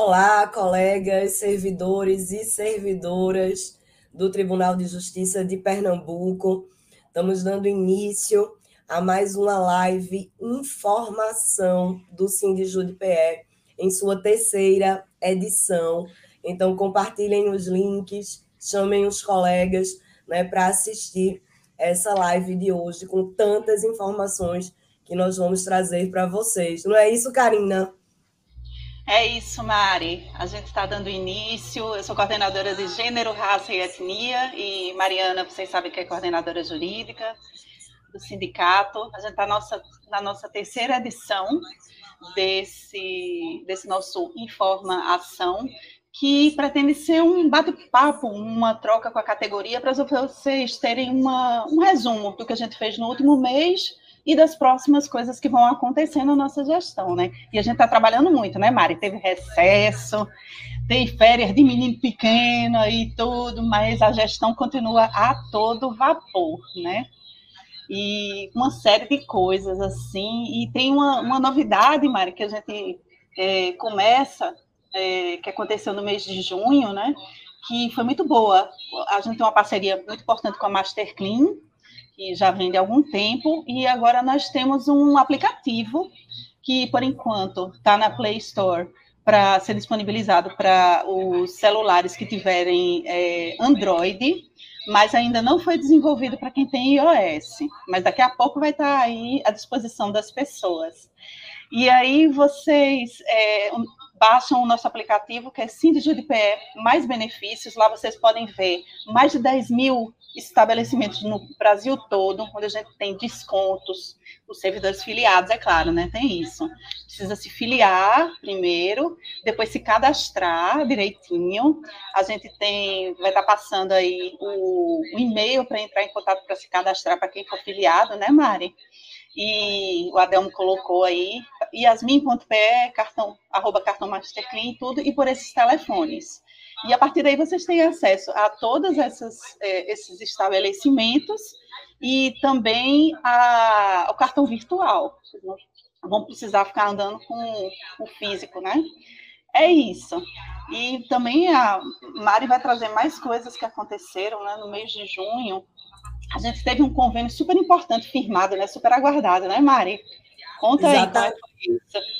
Olá, colegas, servidores e servidoras do Tribunal de Justiça de Pernambuco. Estamos dando início a mais uma live Informação do Sindjude PE, em sua terceira edição. Então, compartilhem os links, chamem os colegas né, para assistir essa live de hoje com tantas informações que nós vamos trazer para vocês. Não é isso, Karina? É isso, Mari. A gente está dando início. Eu sou coordenadora de Gênero, Raça e Etnia. E Mariana, vocês sabem que é coordenadora jurídica do sindicato. A gente está nossa, na nossa terceira edição desse, desse nosso Informa Ação, que pretende ser um bate-papo, uma troca com a categoria, para vocês terem uma, um resumo do que a gente fez no último mês e das próximas coisas que vão acontecer na nossa gestão, né? E a gente está trabalhando muito, né, Mari? Teve recesso, tem férias de menino pequeno e tudo, mas a gestão continua a todo vapor, né? E uma série de coisas assim. E tem uma, uma novidade, Mari, que a gente é, começa, é, que aconteceu no mês de junho, né? Que foi muito boa. A gente tem uma parceria muito importante com a Master Clean, que já vem de algum tempo, e agora nós temos um aplicativo que, por enquanto, está na Play Store para ser disponibilizado para os celulares que tiverem é, Android, mas ainda não foi desenvolvido para quem tem iOS. Mas daqui a pouco vai estar tá aí à disposição das pessoas. E aí vocês é, baixam o nosso aplicativo, que é Síndico de PE, mais benefícios. Lá vocês podem ver mais de 10 mil estabelecimentos no Brasil todo, onde a gente tem descontos, os servidores filiados, é claro, né? Tem isso. Precisa se filiar primeiro, depois se cadastrar direitinho. A gente tem, vai estar passando aí o, o e-mail para entrar em contato para se cadastrar para quem for filiado, né, Mari? e o Adelmo colocou aí, yasmin.pe, cartão, arroba cartão Masterclean, tudo, e por esses telefones. E a partir daí vocês têm acesso a todos é, esses estabelecimentos e também a, ao cartão virtual. Não vão precisar ficar andando com o físico, né? É isso. E também a Mari vai trazer mais coisas que aconteceram né, no mês de junho, a gente teve um convênio super importante firmado, né? Super aguardado, né, Mari? Conta Exatamente. aí isso.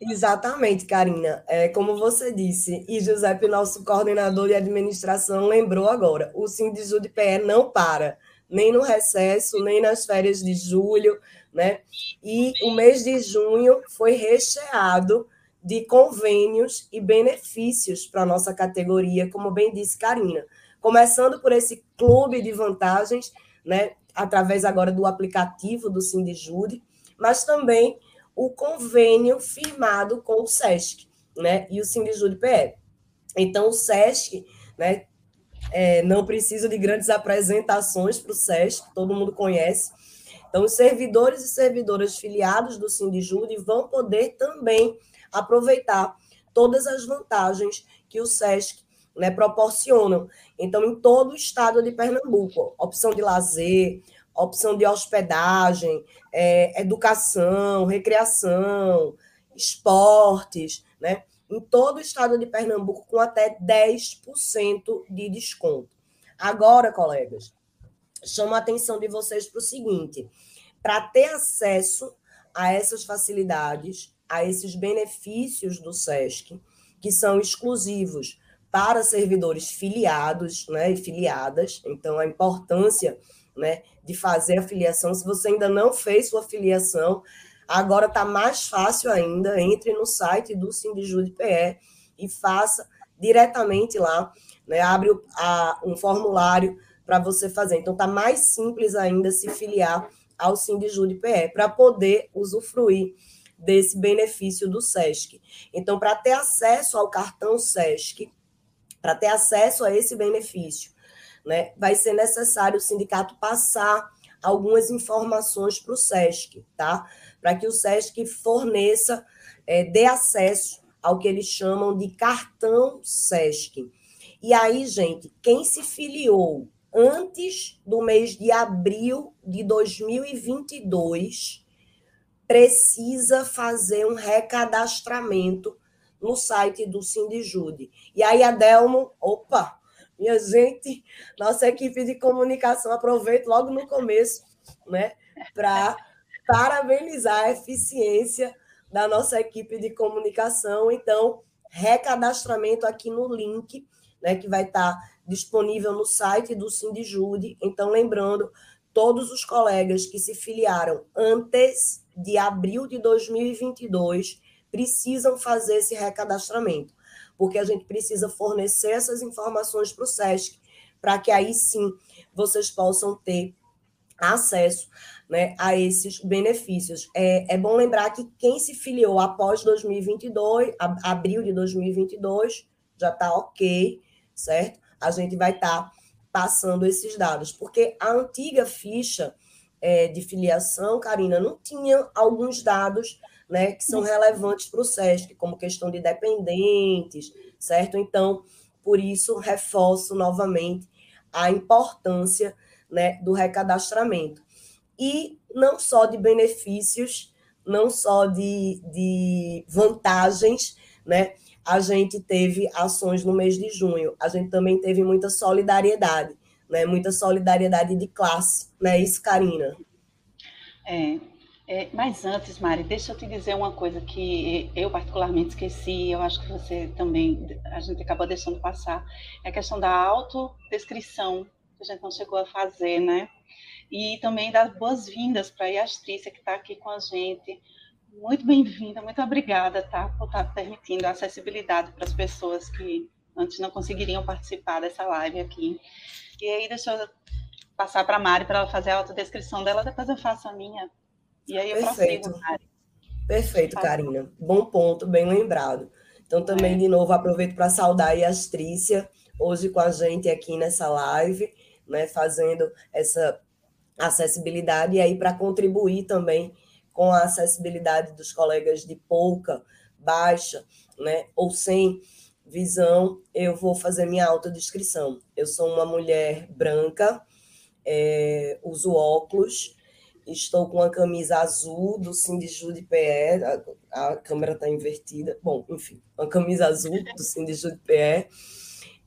Exatamente, Karina. É, como você disse, e Giuseppe, nosso coordenador de administração, lembrou agora, o Sindiju de PE não para, nem no recesso, nem nas férias de julho, né? E o mês de junho foi recheado de convênios e benefícios para a nossa categoria, como bem disse Karina. Começando por esse clube de vantagens né, através agora do aplicativo do Sindijude, mas também o convênio firmado com o SESC, né, e o Sindijude PE. Então, o SESC, né, é, não precisa de grandes apresentações para o SESC, todo mundo conhece. Então, os servidores e servidoras filiados do Sindijude vão poder também aproveitar todas as vantagens que o SESC né, proporcionam. Então, em todo o estado de Pernambuco, opção de lazer, opção de hospedagem, é, educação, recreação, esportes, né? Em todo o estado de Pernambuco, com até 10% de desconto. Agora, colegas, chamo a atenção de vocês para o seguinte: para ter acesso a essas facilidades, a esses benefícios do SESC, que são exclusivos para servidores filiados né, e filiadas. Então, a importância né, de fazer a filiação. Se você ainda não fez sua filiação, agora está mais fácil ainda. Entre no site do Sindijude PE e faça diretamente lá. Né, abre a, um formulário para você fazer. Então, está mais simples ainda se filiar ao Sindijude PE para poder usufruir desse benefício do SESC. Então, para ter acesso ao cartão SESC, para ter acesso a esse benefício, né, vai ser necessário o sindicato passar algumas informações para o SESC, tá? Para que o SESC forneça, é, dê acesso ao que eles chamam de cartão SESC. E aí, gente, quem se filiou antes do mês de abril de 2022 precisa fazer um recadastramento no site do Sindijude. E aí, Adelmo, opa, minha gente, nossa equipe de comunicação, aproveito logo no começo, né, para parabenizar a eficiência da nossa equipe de comunicação. Então, recadastramento aqui no link, né, que vai estar disponível no site do Sindijude. Então, lembrando, todos os colegas que se filiaram antes de abril de 2022 precisam fazer esse recadastramento, porque a gente precisa fornecer essas informações para o SESC, para que aí sim vocês possam ter acesso né, a esses benefícios. É, é bom lembrar que quem se filiou após 2022, abril de 2022, já está ok, certo? A gente vai estar tá passando esses dados, porque a antiga ficha é, de filiação, Karina, não tinha alguns dados né, que são relevantes para o SESC, como questão de dependentes, certo? Então, por isso, reforço novamente a importância né, do recadastramento. E não só de benefícios, não só de, de vantagens, né? A gente teve ações no mês de junho, a gente também teve muita solidariedade, né? Muita solidariedade de classe, né? Isso, Karina. É, é, mas antes, Mari, deixa eu te dizer uma coisa que eu particularmente esqueci, eu acho que você também, a gente acabou deixando passar, é a questão da autodescrição, que a gente não chegou a fazer, né? E também dar boas-vindas para a Iastrícia, que está aqui com a gente. Muito bem-vinda, muito obrigada, tá? Por estar tá permitindo a acessibilidade para as pessoas que antes não conseguiriam participar dessa live aqui. E aí, deixa eu passar para a Mari para ela fazer a autodescrição dela, depois eu faço a minha. E aí eu Perfeito. Prossigo, Perfeito, Karina. Bom ponto, bem lembrado. Então, também, é. de novo, aproveito para saudar a Astrícia, hoje com a gente aqui nessa live, né, fazendo essa acessibilidade, e aí para contribuir também com a acessibilidade dos colegas de pouca, baixa, né, ou sem visão, eu vou fazer minha autodescrição. Eu sou uma mulher branca, é, uso óculos, Estou com a camisa azul do Sindiju de PE, a, a câmera está invertida. Bom, enfim, uma camisa azul do Sindiju de PE.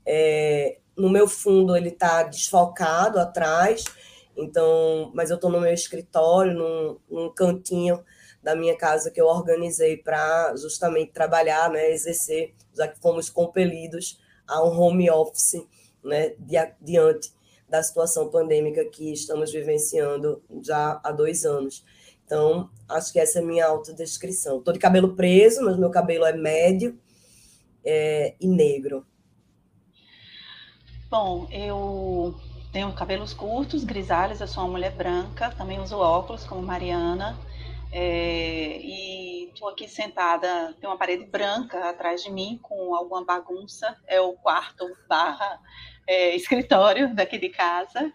É, no meu fundo ele está desfocado atrás, então, mas eu estou no meu escritório, num, num, cantinho da minha casa que eu organizei para justamente trabalhar, né, exercer, já que fomos compelidos a um home office, né, diante da situação pandêmica que estamos vivenciando já há dois anos. Então, acho que essa é a minha autodescrição. Estou de cabelo preso, mas meu cabelo é médio é, e negro. Bom, eu tenho cabelos curtos, grisalhos, eu sou uma mulher branca, também uso óculos, como Mariana. É, e estou aqui sentada, tem uma parede branca atrás de mim com alguma bagunça, é o quarto barra é, escritório daqui de casa.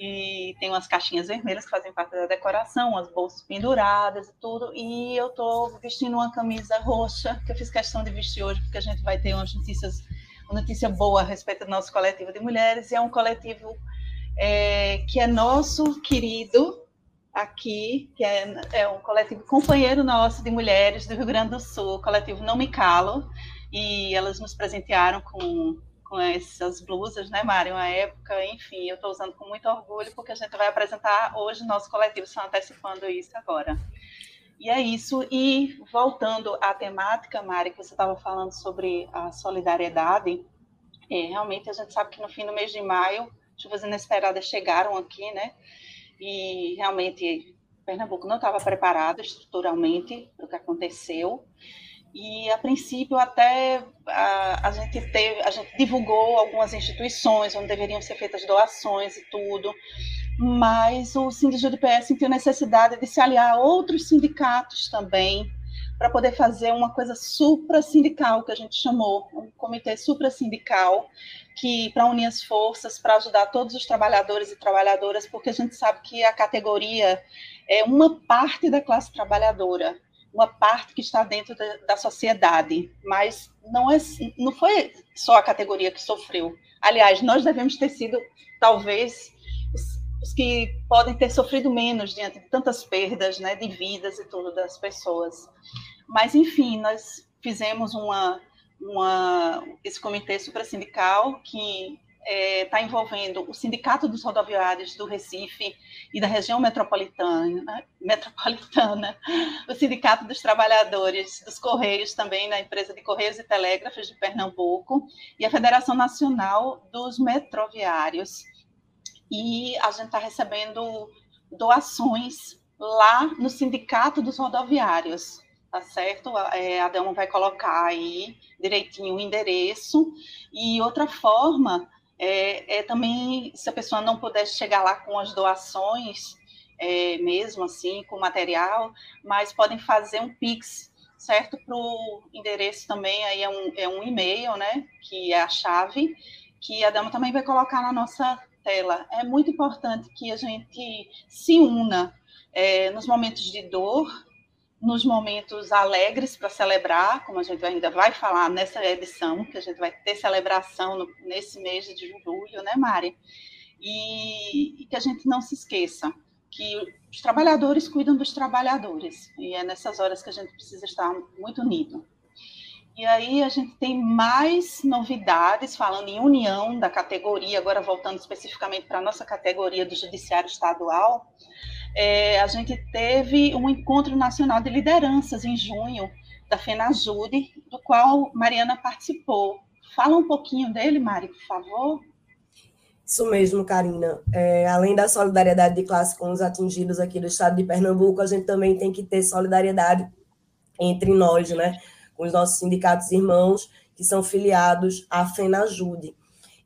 E tem umas caixinhas vermelhas que fazem parte da decoração, umas bolsas penduradas e tudo. E eu estou vestindo uma camisa roxa que eu fiz questão de vestir hoje porque a gente vai ter umas notícias, uma notícia boa a respeito do nosso coletivo de mulheres. E é um coletivo é, que é nosso querido aqui, que é, é um coletivo companheiro nosso de mulheres do Rio Grande do Sul, o coletivo Não Me Calo, e elas nos presentearam com com essas blusas, né, Mari? Uma época, enfim, eu estou usando com muito orgulho, porque a gente vai apresentar hoje nosso coletivo, só antecipando isso agora. E é isso. E voltando à temática, Mari, que você estava falando sobre a solidariedade, é, realmente a gente sabe que no fim do mês de maio, chuvas inesperadas chegaram aqui, né? E realmente Pernambuco não estava preparado estruturalmente para o que aconteceu. E a princípio até a, a, gente teve, a gente divulgou algumas instituições onde deveriam ser feitas doações e tudo, mas o Sindicato de PS sentiu necessidade de se aliar a outros sindicatos também para poder fazer uma coisa supra-sindical, que a gente chamou, um comitê supra-sindical, que para unir as forças, para ajudar todos os trabalhadores e trabalhadoras, porque a gente sabe que a categoria é uma parte da classe trabalhadora, uma parte que está dentro da, da, sociedade, mas não, é, não foi só a categoria que sofreu. Aliás, nós devemos ter sido, talvez, os, os que podem ter sofrido menos diante de tantas perdas né, de vidas e tudo das pessoas. Mas, enfim, nós fizemos uma, uma, esse comitê suprasindical que está é, tá envolvendo o Sindicato dos Rodoviários do Recife e da região metropolitana, metropolitana, o Sindicato dos Trabalhadores dos Correios, também na empresa de Correios e Telégrafos de Pernambuco, e a Federação Nacional dos Metroviários. E a gente está recebendo doações lá no Sindicato dos Rodoviários, tá certo? É, a Delma vai colocar aí direitinho o endereço. E outra forma é, é, também, se a pessoa não puder chegar lá com as doações, é, mesmo assim, com material, mas podem fazer um Pix, certo? Para o endereço também, aí é um, é um e-mail, né? Que é a chave, que a Dama também vai colocar na nossa tela. É muito importante que a gente se una é, nos momentos de dor, nos momentos alegres para celebrar, como a gente ainda vai falar nessa edição, que a gente vai ter celebração no, nesse mês de julho, né, Mari? E, e, que a gente não se esqueça que os trabalhadores cuidam dos trabalhadores, e é nessas horas que a gente precisa estar muito unido. E aí a gente tem mais novidades falando em união da categoria, agora voltando especificamente para a nossa categoria do Judiciário Estadual, é, a gente teve um encontro nacional de lideranças em junho da FENAJUDE, do qual Mariana participou. Fala um pouquinho dele, Mari, por favor. Isso mesmo, Karina. É, além da solidariedade de classe com os atingidos aqui do estado de Pernambuco, a gente também tem que ter solidariedade entre nós, né? Com os nossos sindicatos irmãos que são filiados à FENAJUDE.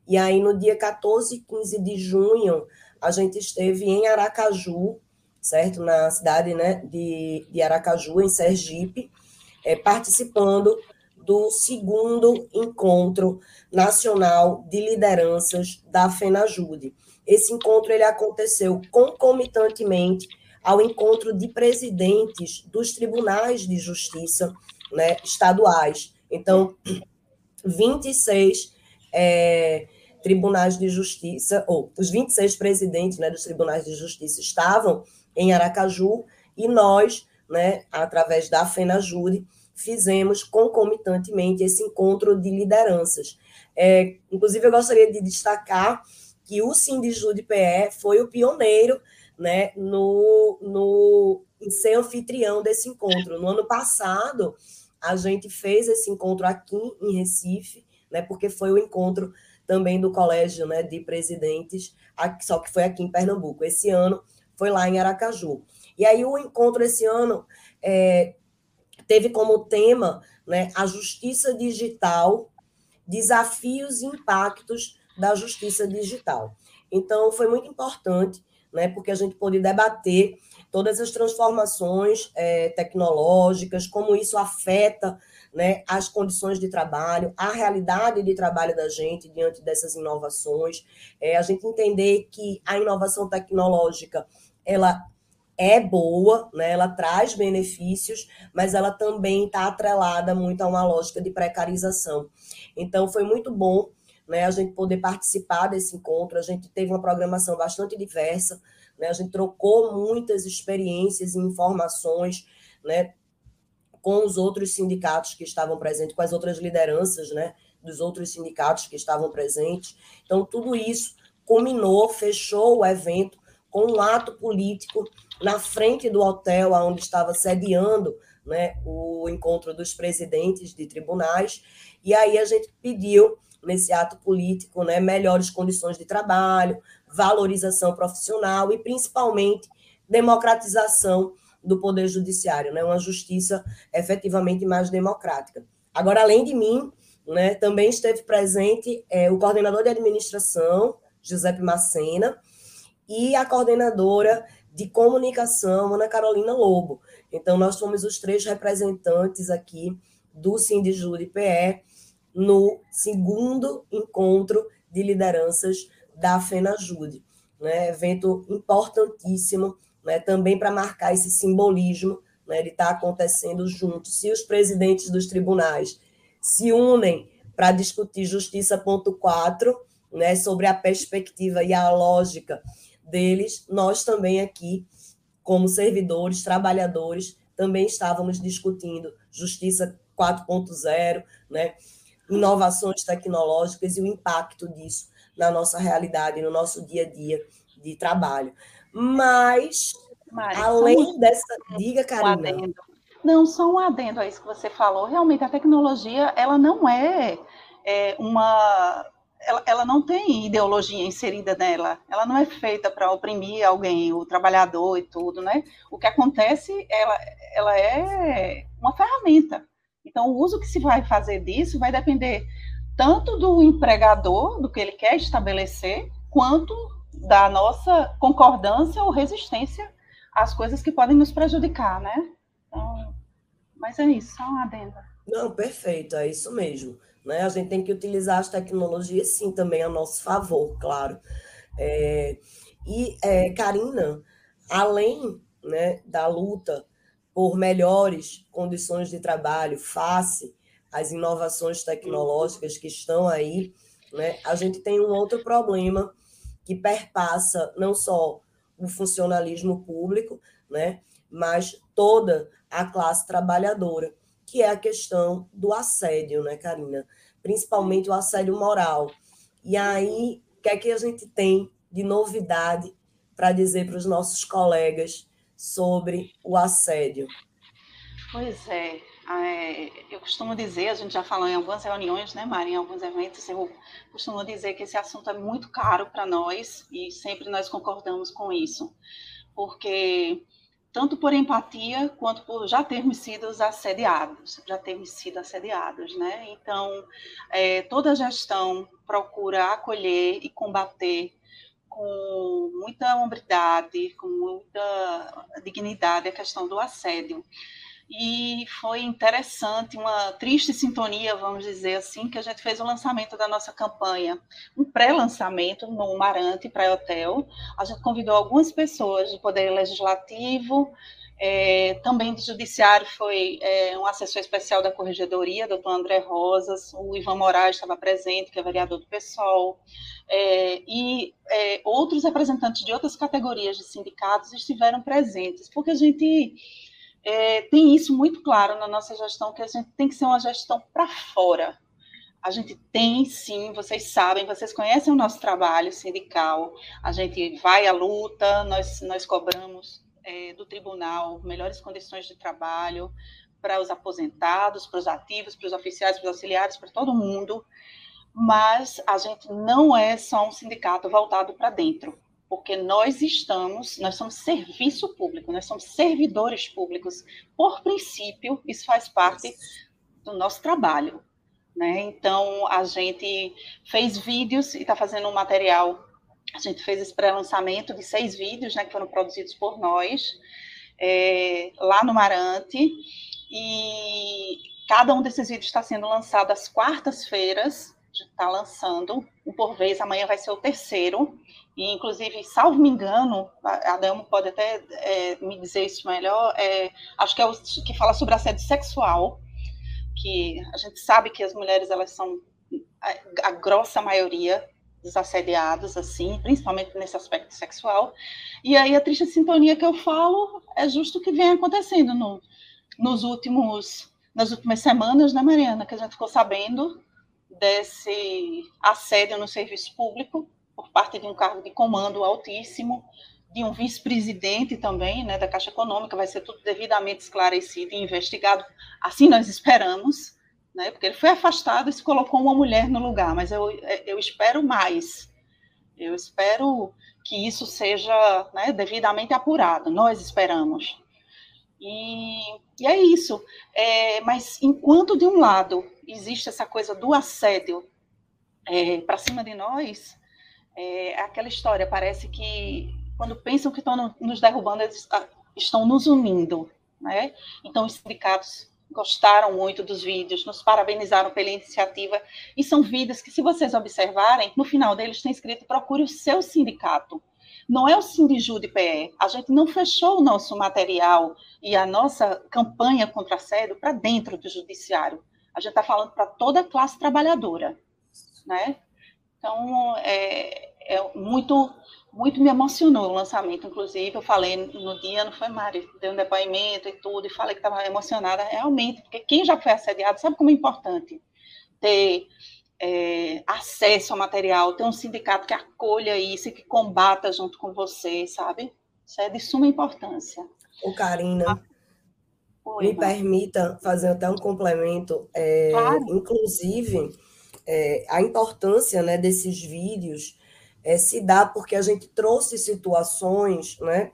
E aí, no dia 14 e 15 de junho, a gente esteve em Aracaju, certo? Na cidade né, de, de Aracaju, em Sergipe, é, participando do segundo encontro nacional de lideranças da FENAJUDE. Esse encontro ele aconteceu concomitantemente ao encontro de presidentes dos tribunais de justiça né, estaduais. Então, 26 é, tribunais de justiça, ou os 26 presidentes né, dos tribunais de justiça estavam em Aracaju, e nós, né, através da FENAJURE, fizemos concomitantemente esse encontro de lideranças. É, inclusive, eu gostaria de destacar que o Sindijude PE foi o pioneiro né, no, no, em ser anfitrião desse encontro. No ano passado, a gente fez esse encontro aqui em Recife, né, porque foi o encontro também do Colégio né, de Presidentes, só que foi aqui em Pernambuco. Esse ano foi lá em Aracaju. E aí o encontro esse ano é, teve como tema né, a justiça digital, desafios e impactos da justiça digital. Então, foi muito importante, né, porque a gente pôde debater todas as transformações é, tecnológicas, como isso afeta né, as condições de trabalho, a realidade de trabalho da gente diante dessas inovações, é, a gente entender que a inovação tecnológica ela é boa, né? ela traz benefícios, mas ela também está atrelada muito a uma lógica de precarização. Então, foi muito bom né, a gente poder participar desse encontro, a gente teve uma programação bastante diversa, né, a gente trocou muitas experiências e informações né, com os outros sindicatos que estavam presentes, com as outras lideranças né, dos outros sindicatos que estavam presentes. Então, tudo isso culminou, fechou o evento com um ato político na frente do hotel onde estava sediando né, o encontro dos presidentes de tribunais. E aí a gente pediu, nesse ato político, né, melhores condições de trabalho, valorização profissional e, principalmente, democratização do Poder Judiciário, né, uma justiça efetivamente mais democrática. Agora, além de mim, né, também esteve presente é, o coordenador de administração, Giuseppe Macena, e a coordenadora de comunicação, Ana Carolina Lobo. Então, nós fomos os três representantes aqui do Sindijúri PE no segundo encontro de lideranças da FENAJUDE. Né? Evento importantíssimo, né? também para marcar esse simbolismo né? de estar tá acontecendo juntos. Se os presidentes dos tribunais se unem para discutir Justiça ponto 4, né? sobre a perspectiva e a lógica deles, nós também aqui, como servidores, trabalhadores, também estávamos discutindo justiça 4.0, né? inovações tecnológicas e o impacto disso na nossa realidade, no nosso dia a dia de trabalho. Mas, Mari, além dessa. Diga, Karina. Um não, só um adendo a isso que você falou. Realmente, a tecnologia, ela não é, é uma ela, ela, não tem ideologia inserida nela, ela não é feita para oprimir alguém, o trabalhador e tudo, né? O que acontece, ela, ela é uma ferramenta. Então, o uso que se vai fazer disso vai depender tanto do empregador, do que ele quer estabelecer, quanto da nossa concordância ou resistência às coisas que podem nos prejudicar, né? Então, mas é isso, só uma adenda. Não, perfeito, é isso mesmo. Né? A gente tem que utilizar as tecnologias, sim, também a nosso favor, claro. É, e, é, Karina, além né, da luta por melhores condições de trabalho face às inovações tecnológicas que estão aí, né, a gente tem um outro problema que perpassa não só o funcionalismo público, né, mas toda a classe trabalhadora, que é a questão do assédio, né, Karina? Principalmente o assédio moral. E aí, o que é que a gente tem de novidade para dizer para os nossos colegas sobre o assédio? Pois é, eu costumo dizer, a gente já falou em algumas reuniões, né, Mari, em alguns eventos, eu costumo dizer que esse assunto é muito caro para nós e sempre nós concordamos com isso, porque tanto por empatia quanto por já termos sido assediados, já termos sido assediados, né? Então, é, toda gestão procura acolher e combater com muita hombridade, com muita dignidade a questão do assédio. E foi interessante, uma triste sintonia, vamos dizer assim, que a gente fez o lançamento da nossa campanha, um pré-lançamento no Marante Pré-Hotel. A gente convidou algumas pessoas do Poder Legislativo, é, também do Judiciário foi é, um assessor especial da Corregedoria, doutor André Rosas, o Ivan Moraes estava presente, que é vereador do PSOL, é, e é, outros representantes de outras categorias de sindicatos estiveram presentes, porque a gente é, tem isso muito claro na nossa gestão, que a gente tem que ser uma gestão para fora. A gente tem, sim, vocês sabem, vocês conhecem o nosso trabalho sindical, a gente vai à luta, nós, nós cobramos é, do tribunal melhores condições de trabalho para os aposentados, para os ativos, para os oficiais, para os auxiliares, para todo mundo, mas a gente não é só um sindicato voltado para dentro porque nós estamos, nós somos serviço público, nós somos servidores públicos. Por princípio, isso faz parte do nosso trabalho. Né? Então, a gente fez vídeos e está fazendo um material. A gente fez esse pré-lançamento de seis vídeos, né, que foram produzidos por nós, é, lá no Marante. E cada um desses vídeos está sendo lançado às quartas-feiras, está lançando um por vez, amanhã vai ser o terceiro, e inclusive, salvo me engano, a Delmo pode até é, me dizer isso melhor, é, acho que é o que fala sobre assédio sexual, que a gente sabe que as mulheres elas são a, a grossa maioria dos assediados, assim, principalmente nesse aspecto sexual. E aí a triste sintonia que eu falo é justo o que vem acontecendo no, nos últimos, nas últimas semanas, né, Mariana, que a gente ficou sabendo desse assédio no serviço público, por parte de um cargo de comando altíssimo, de um vice-presidente também, né, da Caixa Econômica, vai ser tudo devidamente esclarecido e investigado, assim nós esperamos, né, porque ele foi afastado e se colocou uma mulher no lugar, mas eu, eu espero mais, eu espero que isso seja né, devidamente apurado, nós esperamos. E, e é isso, é, mas enquanto de um lado existe essa coisa do assédio é, para cima de nós, é aquela história, parece que quando pensam que estão nos derrubando, eles ah, estão nos unindo, né? Então, os sindicatos gostaram muito dos vídeos, nos parabenizaram pela iniciativa, e são vídeos que, se vocês observarem, no final deles tem escrito procure o seu sindicato. Não é o Sindiju de PE. A gente não fechou o nosso material e a nossa campanha contra assédio para dentro do judiciário. A gente está falando para toda a classe trabalhadora, né? Então, é, é muito muito me emocionou o lançamento, inclusive, eu falei no dia, não foi, Mari, dei um depoimento e tudo, e falei que estava emocionada, realmente, porque quem já foi assediado sabe como é importante ter é, acesso ao material, ter um sindicato que acolha isso e que combata junto com você, sabe? Isso é de suma importância. Ô, Karina, ah. Oi, me permita fazer até um complemento, é, claro. inclusive, é, a importância né, desses vídeos é, se dá porque a gente trouxe situações né,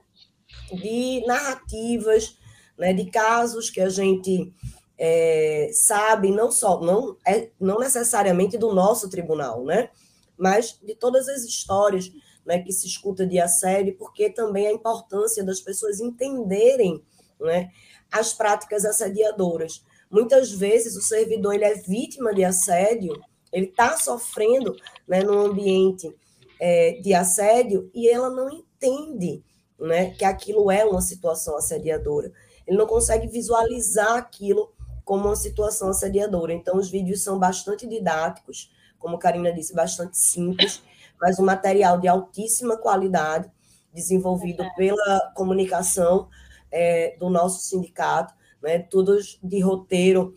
de narrativas, né, de casos que a gente é, sabe, não só, não, é, não necessariamente do nosso tribunal, né, mas de todas as histórias né, que se escuta de assédio, porque também a importância das pessoas entenderem né, as práticas assediadoras. Muitas vezes o servidor ele é vítima de assédio, ele está sofrendo né, no ambiente é, de assédio e ela não entende né, que aquilo é uma situação assediadora. Ele não consegue visualizar aquilo como uma situação assediadora. Então, os vídeos são bastante didáticos, como a Karina disse, bastante simples, mas um material de altíssima qualidade, desenvolvido pela comunicação é, do nosso sindicato, né, tudo de roteiro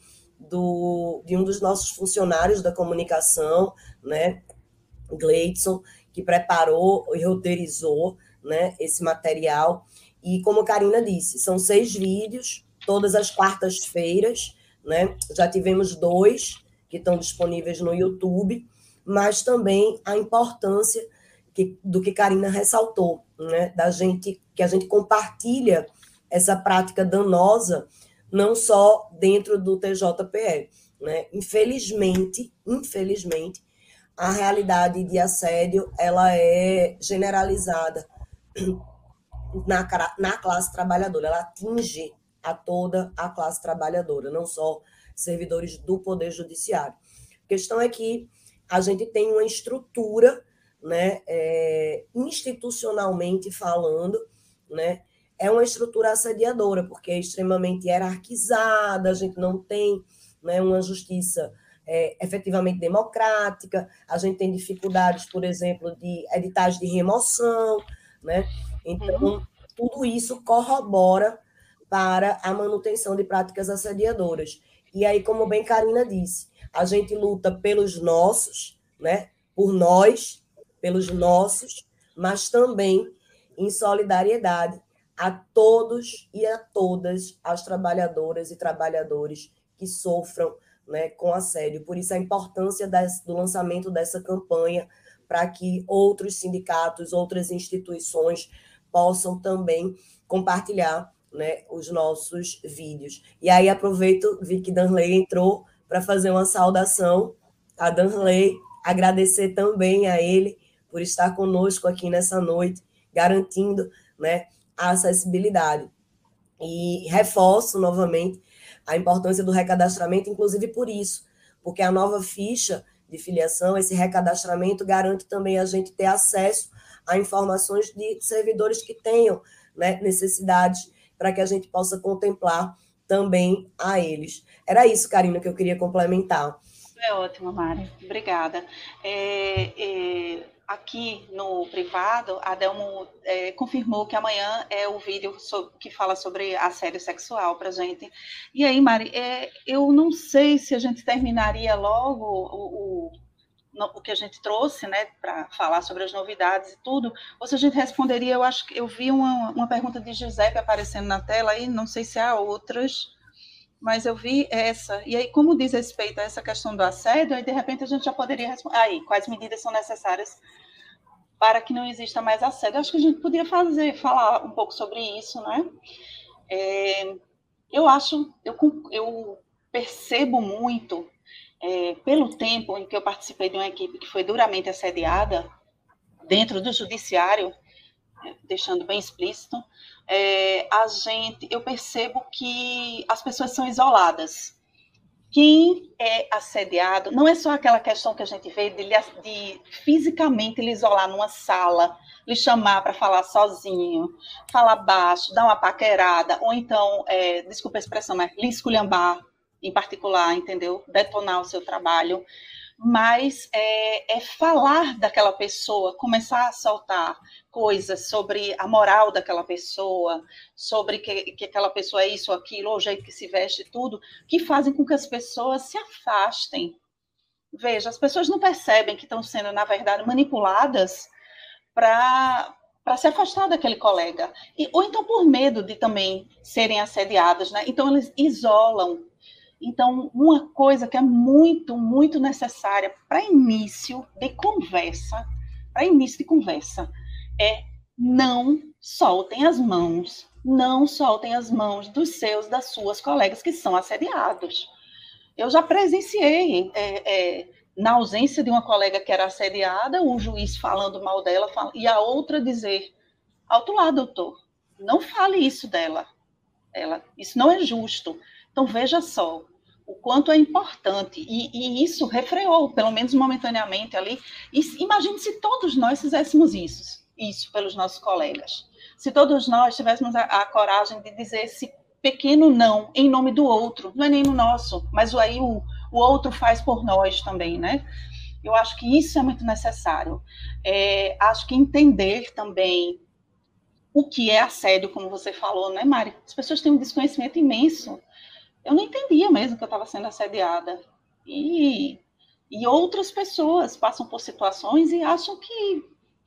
do, de um dos nossos funcionários da comunicação, né, Gleidson, que preparou e roteirizou né, esse material. E como a Karina disse, são seis vídeos, todas as quartas-feiras, né? Já tivemos dois que estão disponíveis no YouTube, mas também a importância que, do que Karina ressaltou, né? Da gente que a gente compartilha essa prática danosa não só dentro do TJPE, né? Infelizmente, infelizmente, a realidade de assédio ela é generalizada na, na classe trabalhadora, ela atinge a toda a classe trabalhadora, não só servidores do Poder Judiciário. A questão é que a gente tem uma estrutura, né, é, institucionalmente falando, né, é uma estrutura assediadora, porque é extremamente hierarquizada, a gente não tem né, uma justiça é, efetivamente democrática, a gente tem dificuldades, por exemplo, de editais de remoção, né? Então, uhum. tudo isso corrobora para a manutenção de práticas assediadoras. E aí, como bem Karina disse, a gente luta pelos nossos, né? Por nós, pelos nossos, mas também em solidariedade a todos e a todas as trabalhadoras e trabalhadores que sofram né, com assédio. Por isso a importância desse, do lançamento dessa campanha para que outros sindicatos, outras instituições possam também compartilhar né, os nossos vídeos. E aí aproveito, vi que Danley entrou para fazer uma saudação a Danley, agradecer também a ele por estar conosco aqui nessa noite, garantindo né, a acessibilidade. E reforço novamente a importância do recadastramento, inclusive por isso, porque a nova ficha de filiação, esse recadastramento garante também a gente ter acesso a informações de servidores que tenham né, necessidades para que a gente possa contemplar também a eles. Era isso, Karina, que eu queria complementar. É ótimo, Mari. Obrigada. É, é, aqui no privado, a Delmo é, confirmou que amanhã é o vídeo que fala sobre assédio sexual para gente. E aí, Mari, é, eu não sei se a gente terminaria logo o, o, o que a gente trouxe, né, para falar sobre as novidades e tudo, ou se a gente responderia, eu acho que eu vi uma, uma pergunta de Giuseppe aparecendo na tela aí, não sei se há outras, mas eu vi essa. E aí, como diz respeito a essa questão do assédio, aí de repente a gente já poderia responder. Aí, quais medidas são necessárias para que não exista mais assédio? Acho que a gente podia fazer, falar um pouco sobre isso, né? É, eu acho, eu, eu percebo muito, é, pelo tempo em que eu participei de uma equipe que foi duramente assediada dentro do judiciário, deixando bem explícito, é, a gente, eu percebo que as pessoas são isoladas. Quem é assediado, não é só aquela questão que a gente vê de, de fisicamente lhe isolar numa sala, lhe chamar para falar sozinho, falar baixo, dar uma paquerada, ou então, é, desculpa a expressão, mas lhe esculhambar em particular, entendeu? Detonar o seu trabalho mas é, é, falar daquela pessoa, começar a soltar coisas sobre a moral daquela pessoa, sobre que, que aquela pessoa é isso, aquilo, ou o jeito que se veste, tudo, que fazem com que as pessoas se afastem. Veja, as pessoas não percebem que estão sendo, na verdade, manipuladas para para se afastar daquele colega. E, ou então por medo de também serem assediadas, né? Então eles isolam então, uma coisa que é muito, muito necessária para início de conversa, para início de conversa, é não soltem as mãos, não soltem as mãos dos seus, das suas colegas que são assediados. Eu já presenciei, é, é, na ausência de uma colega que era assediada, o juiz falando mal dela e a outra dizer: alto lá, doutor, não fale isso dela. Ela, isso não é justo. Então, veja só, o quanto é importante, e, e, isso refreou, pelo menos momentaneamente ali. E, imagine se todos nós fizéssemos isso, isso pelos nossos colegas. Se todos nós tivéssemos a, a coragem de dizer esse pequeno não em nome do outro, não é nem no nosso, mas aí o, o outro faz por nós também, né? Eu acho que isso é muito necessário. É, acho que entender também o que é assédio, como você falou, né, Mari? As pessoas têm um desconhecimento imenso eu não entendia mesmo que eu estava sendo assediada. E, e outras pessoas passam por situações e acham que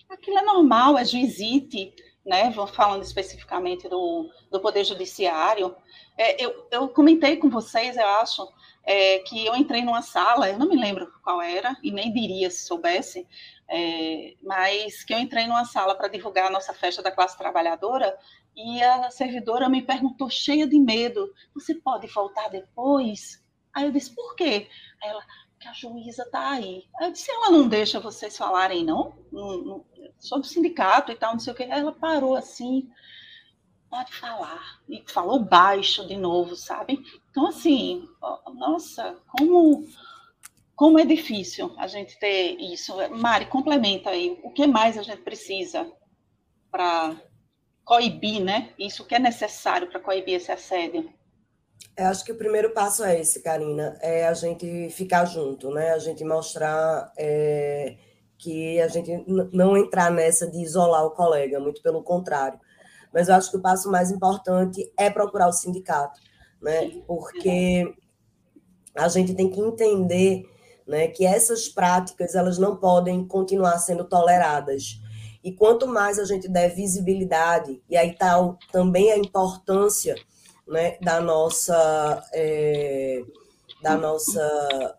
aquilo é normal, é juizite, né? Falando especificamente do, do Poder Judiciário. É, eu, eu comentei com vocês, eu acho, é, que eu entrei numa sala, eu não me lembro qual era, e nem diria se soubesse, é, mas que eu entrei numa sala para divulgar a nossa festa da classe trabalhadora, e a servidora me perguntou, cheia de medo: Você pode voltar depois? Aí eu disse: Por quê? Aí ela: Que a juíza está aí. Aí eu disse: Ela não deixa vocês falarem, não? não, não sindicato e tal, não sei o quê. Aí ela parou assim: Pode falar. E falou baixo de novo, sabe? Então, assim, nossa, como. Como é difícil a gente ter isso. Mari, complementa aí. O que mais a gente precisa para coibir, né? Isso que é necessário para coibir esse assédio? Eu acho que o primeiro passo é esse, Karina, é a gente ficar junto, né? A gente mostrar é, que a gente não entrar nessa de isolar o colega, muito pelo contrário. Mas eu acho que o passo mais importante é procurar o sindicato, né? Porque a gente tem que entender né, que essas práticas elas não podem continuar sendo toleradas. E quanto mais a gente der visibilidade, e aí está também a importância né, da nossa é, da nossa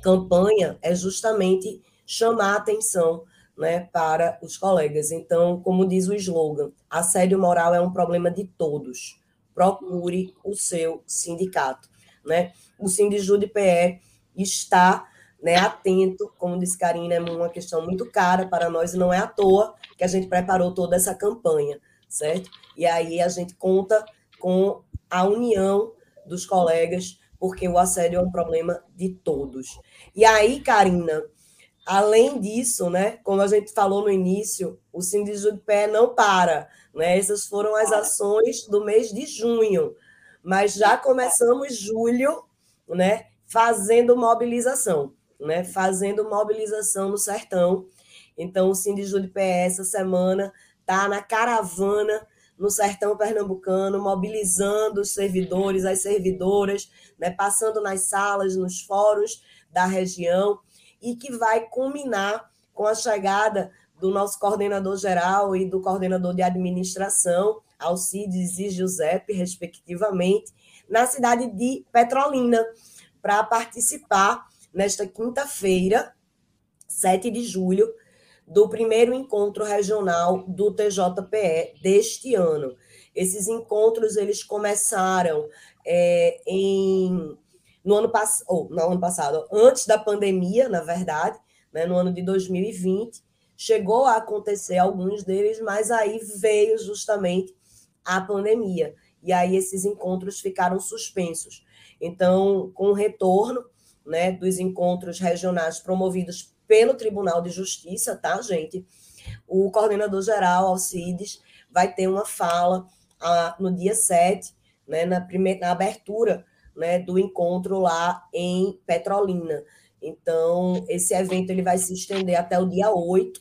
campanha é justamente chamar a atenção né, para os colegas. Então, como diz o slogan, assédio moral é um problema de todos. Procure o seu sindicato. Né? O Sindijude PE está né, atento, como disse Karina, é uma questão muito cara para nós e não é à toa que a gente preparou toda essa campanha, certo? E aí a gente conta com a união dos colegas, porque o assédio é um problema de todos. E aí, Karina, além disso, né, como a gente falou no início, o Sindicato de Pé não para, né? Essas foram as ações do mês de junho, mas já começamos julho, né, fazendo mobilização né, fazendo mobilização no sertão. Então, o Sindicato de PE essa semana está na caravana no sertão pernambucano, mobilizando os servidores, as servidoras, né, passando nas salas, nos fóruns da região, e que vai culminar com a chegada do nosso coordenador geral e do coordenador de administração, Alcides e Giuseppe, respectivamente, na cidade de Petrolina, para participar nesta quinta-feira, 7 de julho, do primeiro encontro regional do TJPE deste ano. Esses encontros eles começaram é, em no ano passado, ou no ano passado, antes da pandemia, na verdade, né, no ano de 2020, chegou a acontecer alguns deles, mas aí veio justamente a pandemia. E aí esses encontros ficaram suspensos. Então, com o retorno, né, dos encontros regionais promovidos pelo Tribunal de Justiça, tá, gente? O coordenador geral, Alcides, vai ter uma fala ah, no dia 7, né, na, primeira, na abertura né, do encontro lá em Petrolina. Então, esse evento ele vai se estender até o dia 8,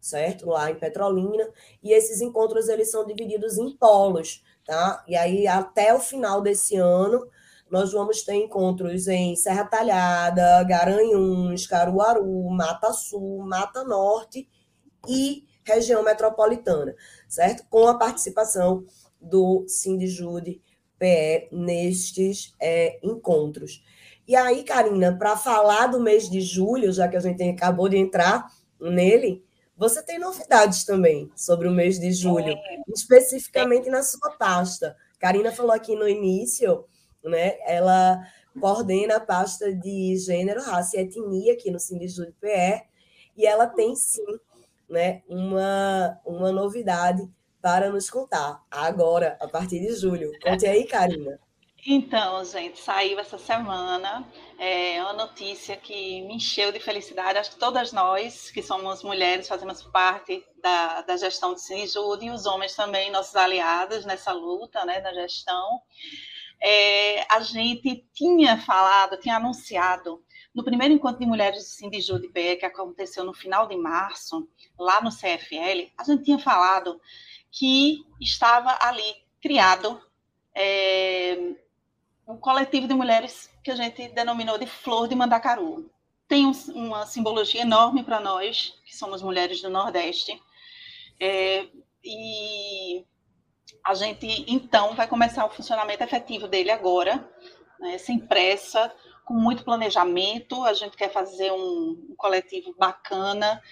certo? Lá em Petrolina, e esses encontros eles são divididos em polos, tá? E aí até o final desse ano nós vamos ter encontros em Serra Talhada, Garanhuns, Caruaru, Mata Sul, Mata Norte e região metropolitana, certo? Com a participação do Sindijude PE nestes é, encontros. E aí, Karina, para falar do mês de julho, já que a gente acabou de entrar nele, você tem novidades também sobre o mês de julho, é. especificamente na sua pasta. Karina falou aqui no início, né? Ela coordena a pasta de gênero, raça e etnia aqui no Sindijude PE, e ela tem sim, né, uma, uma novidade para nos contar agora, a partir de julho. Conte aí, Karina. Então, gente, saiu essa semana é uma notícia que me encheu de felicidade. Acho que todas nós, que somos mulheres, fazemos parte da, da gestão do Cinejude e os homens também, nossos aliados nessa luta né, da gestão. É, a gente tinha falado, tinha anunciado no primeiro encontro de mulheres do Sindijude que aconteceu no final de março, lá no CFL, a gente tinha falado que estava ali criado é, um coletivo de mulheres que a gente denominou de Flor de Mandacaru. Tem um, uma simbologia enorme para nós, que somos mulheres do Nordeste. É, e a gente, então, vai começar o funcionamento efetivo dele agora, né, sem pressa, com muito planejamento. A gente quer fazer um, um coletivo bacana,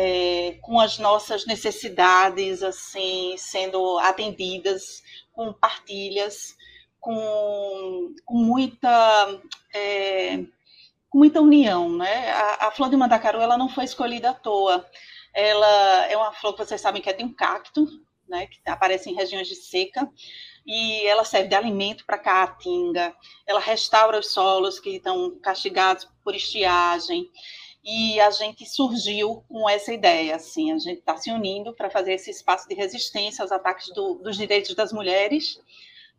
é, com as nossas necessidades assim sendo atendidas, com partilhas com, com muita é, com muita união, né? A, a, flor de mandacaru ela não foi escolhida à toa. Ela é uma flor que vocês sabem que é de um cacto, né? Que aparece em regiões de seca e ela serve de alimento para a caatinga. Ela restaura os solos que estão castigados por estiagem. E a gente surgiu com essa ideia, assim, a gente está se unindo para fazer esse espaço de resistência aos ataques do, dos direitos das mulheres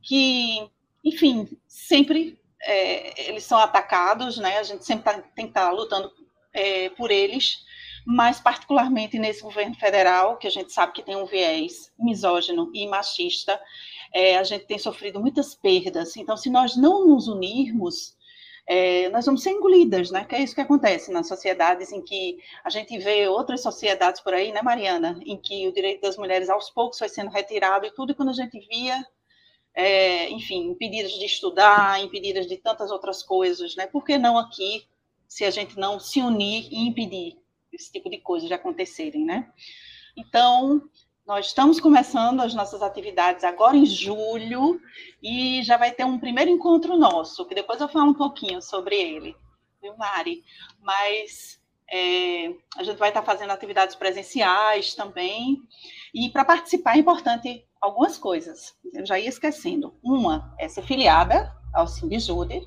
que, enfim, sempre é, eles são atacados, né? A gente sempre tá, tem que estar tá lutando é, por eles, mas particularmente nesse governo federal, que a gente sabe que tem um viés misógino e machista, é, a gente tem sofrido muitas perdas. Então, se nós não nos unirmos, é, nós vamos ser engolidas, né? Que é isso que acontece nas sociedades em que a gente vê outras sociedades por aí, né, Mariana, em que o direito das mulheres aos poucos foi sendo retirado e tudo, e quando a gente via é, enfim, impedidas de estudar, impedidas de tantas outras coisas, né? Por que não aqui, se a gente não se unir e impedir esse tipo de coisas de acontecerem, né? Então, nós estamos começando as nossas atividades agora em julho e já vai ter um primeiro encontro nosso, que depois eu falo um pouquinho sobre ele, viu, Mari? Mas é, a gente vai estar fazendo atividades presenciais também. E para participar é importante algumas coisas. Eu já ia esquecendo. Uma é ser filiada ao Simbijude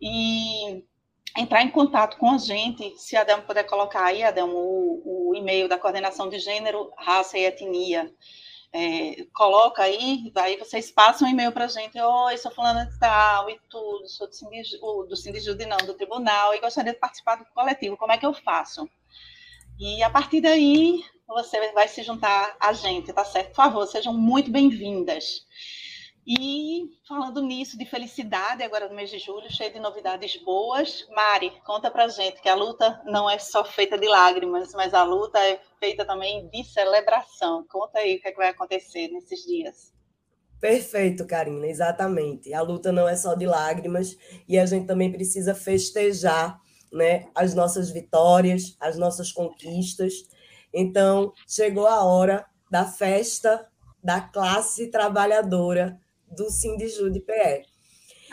e entrar em contato com a gente, se a Adão puder colocar aí, Adão, o, o e-mail da coordenação de gênero, raça e etnia. É, coloca aí, daí vocês passam um e-mail para a gente, oi, sou fulana de tal e tudo, sou do Sindijude não, do tribunal, e gostaria de participar do coletivo, como é que eu faço? E a partir daí, você vai se juntar a gente, tá certo? Por favor, sejam muito bem-vindas. E falando nisso, de felicidade, agora no mês de julho, cheio de novidades boas. Mari, conta pra gente que a luta não é só feita de lágrimas, mas a luta é feita também de celebração. Conta aí o que, é que vai acontecer nesses dias. Perfeito, Karina, exatamente. A luta não é só de lágrimas e a gente também precisa festejar né, as nossas vitórias, as nossas conquistas então, chegou a hora da festa da classe trabalhadora do Sindijude PE.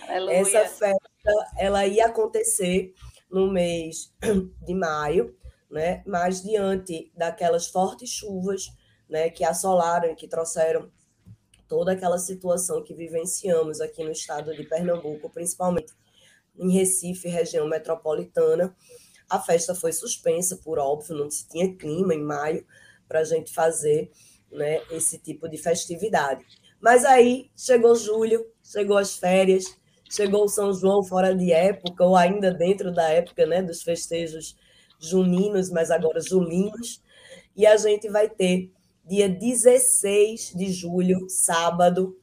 Aleluia. Essa festa ela ia acontecer no mês de maio, né? mas diante daquelas fortes chuvas né, que assolaram e que trouxeram toda aquela situação que vivenciamos aqui no estado de Pernambuco, principalmente em Recife, região metropolitana, a festa foi suspensa, por óbvio, não se tinha clima em maio para a gente fazer né, esse tipo de festividade. Mas aí chegou julho, chegou as férias, chegou o São João fora de época, ou ainda dentro da época né, dos festejos juninos, mas agora julinos. E a gente vai ter dia 16 de julho, sábado,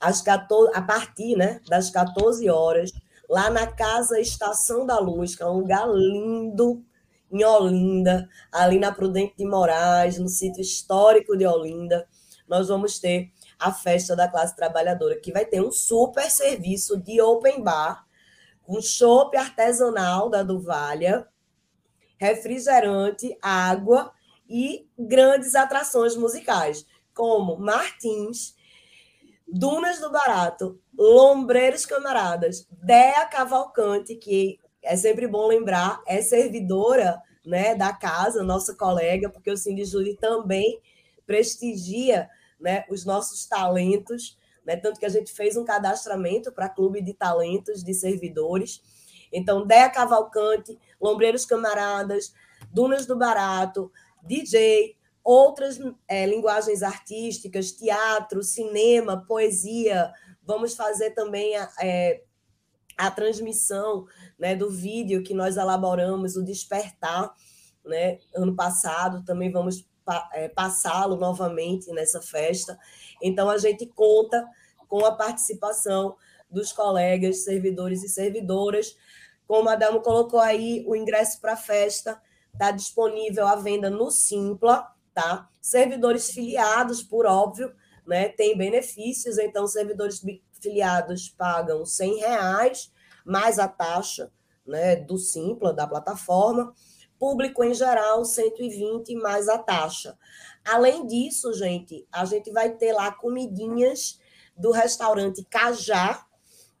às 14, a partir né, das 14 horas, lá na Casa Estação da Luz, que é um lugar lindo, em Olinda, ali na Prudente de Moraes, no sítio histórico de Olinda, nós vamos ter a festa da classe trabalhadora, que vai ter um super serviço de open bar, com chopp artesanal da Duvalha, refrigerante, água e grandes atrações musicais, como Martins, Dunas do Barato, Lombreiros Camaradas, Dea Cavalcante, que é sempre bom lembrar, é servidora né, da casa, nossa colega, porque o Cindy Júri também prestigia né, os nossos talentos, né, tanto que a gente fez um cadastramento para Clube de Talentos de Servidores. Então, Dea Cavalcante, Lombreiros Camaradas, Dunas do Barato, DJ, outras é, linguagens artísticas, teatro, cinema, poesia. Vamos fazer também a, é, a transmissão né, do vídeo que nós elaboramos, o Despertar, né, ano passado. Também vamos é, passá-lo novamente nessa festa. Então, a gente conta com a participação dos colegas, servidores e servidoras. Como a Adamo colocou aí, o ingresso para a festa Está disponível à venda no Simpla, tá? Servidores filiados, por óbvio, né? Tem benefícios, então servidores filiados pagam 100 reais mais a taxa né, do Simpla, da plataforma. Público em geral, 120 mais a taxa. Além disso, gente, a gente vai ter lá comidinhas do restaurante Cajá,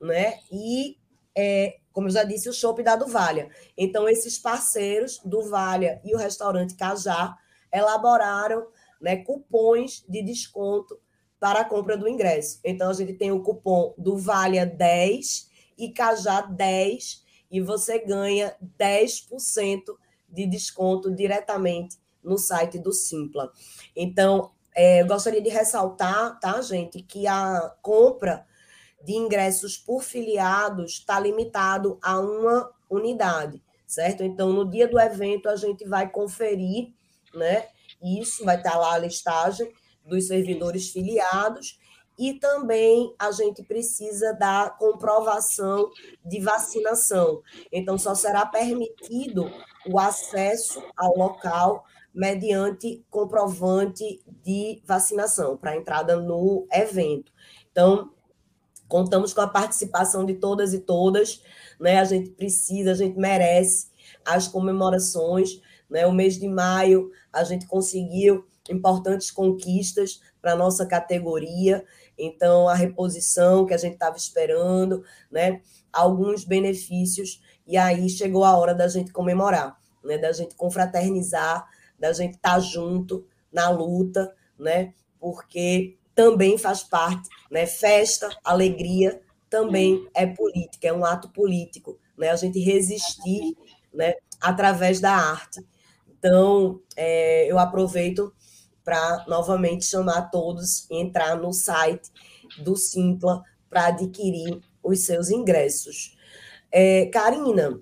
né? E é, como eu já disse, o Shopping da Duvalha. Então, esses parceiros, Duvalha e o restaurante Cajá, elaboraram né, cupons de desconto para a compra do ingresso. Então, a gente tem o cupom Duvalha 10 e Cajá 10, e você ganha 10% de desconto diretamente no site do Simpla. Então, é, eu gostaria de ressaltar, tá, gente, que a compra de ingressos por filiados está limitado a uma unidade, certo? Então, no dia do evento, a gente vai conferir, né? Isso vai estar lá a listagem dos servidores filiados e também a gente precisa da comprovação de vacinação. Então, só será permitido o acesso ao local mediante comprovante de vacinação para entrada no evento. Então, Contamos com a participação de todas e todas, né? A gente precisa, a gente merece as comemorações, né? O mês de maio a gente conseguiu importantes conquistas para a nossa categoria, então a reposição que a gente estava esperando, né? Alguns benefícios, e aí chegou a hora da gente comemorar, né? Da gente confraternizar, da gente estar tá junto na luta, né? Porque também faz parte, né? Festa, alegria também é política, é um ato político, né? A gente resistir, né? Através da arte. Então, é, eu aproveito para novamente chamar todos e entrar no site do Simpla para adquirir os seus ingressos. É, Karina,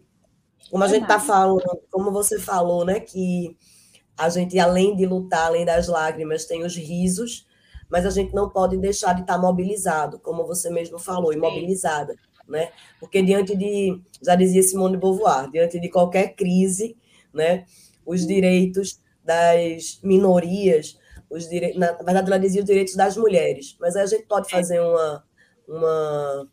como a gente está falando, como você falou, né, que a gente, além de lutar, além das lágrimas, tem os risos, mas a gente não pode deixar de estar mobilizado, como você mesmo falou, imobilizada, né? Porque diante de, já dizia Simone de Beauvoir, diante de qualquer crise, né, os direitos das minorias, os direitos, na verdade ela dizia os direitos das mulheres, mas aí a gente pode fazer uma, uma,